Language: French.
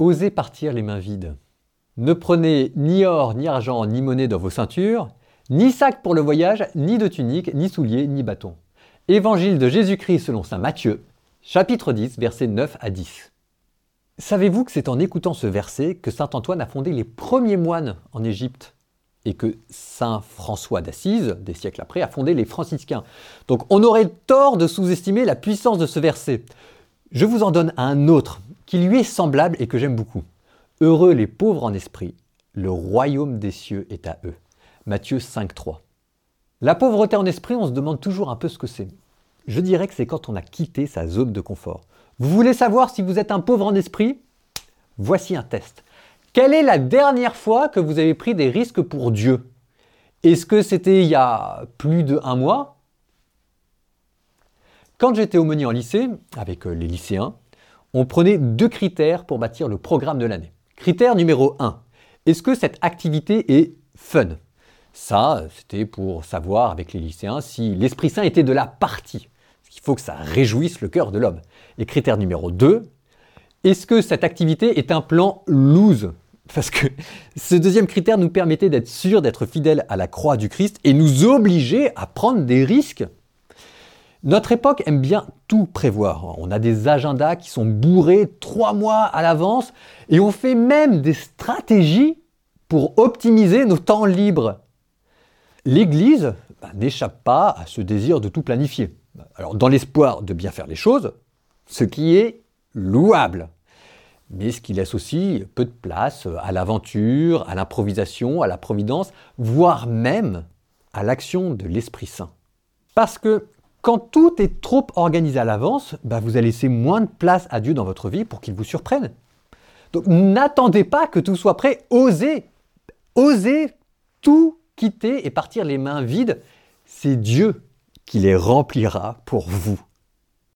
Osez partir les mains vides. Ne prenez ni or, ni argent, ni monnaie dans vos ceintures, ni sac pour le voyage, ni de tunique, ni souliers, ni bâton. Évangile de Jésus-Christ selon saint Matthieu, chapitre 10, versets 9 à 10. Savez-vous que c'est en écoutant ce verset que saint Antoine a fondé les premiers moines en Égypte et que saint François d'Assise, des siècles après, a fondé les franciscains? Donc on aurait tort de sous-estimer la puissance de ce verset. Je vous en donne un autre qui lui est semblable et que j'aime beaucoup. Heureux les pauvres en esprit, le royaume des cieux est à eux. Matthieu 5.3. La pauvreté en esprit, on se demande toujours un peu ce que c'est. Je dirais que c'est quand on a quitté sa zone de confort. Vous voulez savoir si vous êtes un pauvre en esprit? Voici un test. Quelle est la dernière fois que vous avez pris des risques pour Dieu? Est-ce que c'était il y a plus de un mois? Quand j'étais aumônier en lycée, avec euh, les lycéens, on prenait deux critères pour bâtir le programme de l'année. Critère numéro 1. Est-ce que cette activité est fun? Ça, c'était pour savoir avec les lycéens si l'Esprit Saint était de la partie. Il faut que ça réjouisse le cœur de l'homme. Et critère numéro 2. Est-ce que cette activité est un plan loose? Parce que ce deuxième critère nous permettait d'être sûr d'être fidèles à la croix du Christ et nous obliger à prendre des risques notre époque aime bien tout prévoir. On a des agendas qui sont bourrés trois mois à l'avance et on fait même des stratégies pour optimiser nos temps libres. L'Église bah, n'échappe pas à ce désir de tout planifier. Alors dans l'espoir de bien faire les choses, ce qui est louable, mais ce qui laisse aussi peu de place à l'aventure, à l'improvisation, à la providence, voire même à l'action de l'Esprit Saint. Parce que quand tout est trop organisé à l'avance, bah, vous allez laisser moins de place à Dieu dans votre vie pour qu'il vous surprenne. Donc n'attendez pas que tout soit prêt, osez, osez tout quitter et partir les mains vides. C'est Dieu qui les remplira pour vous.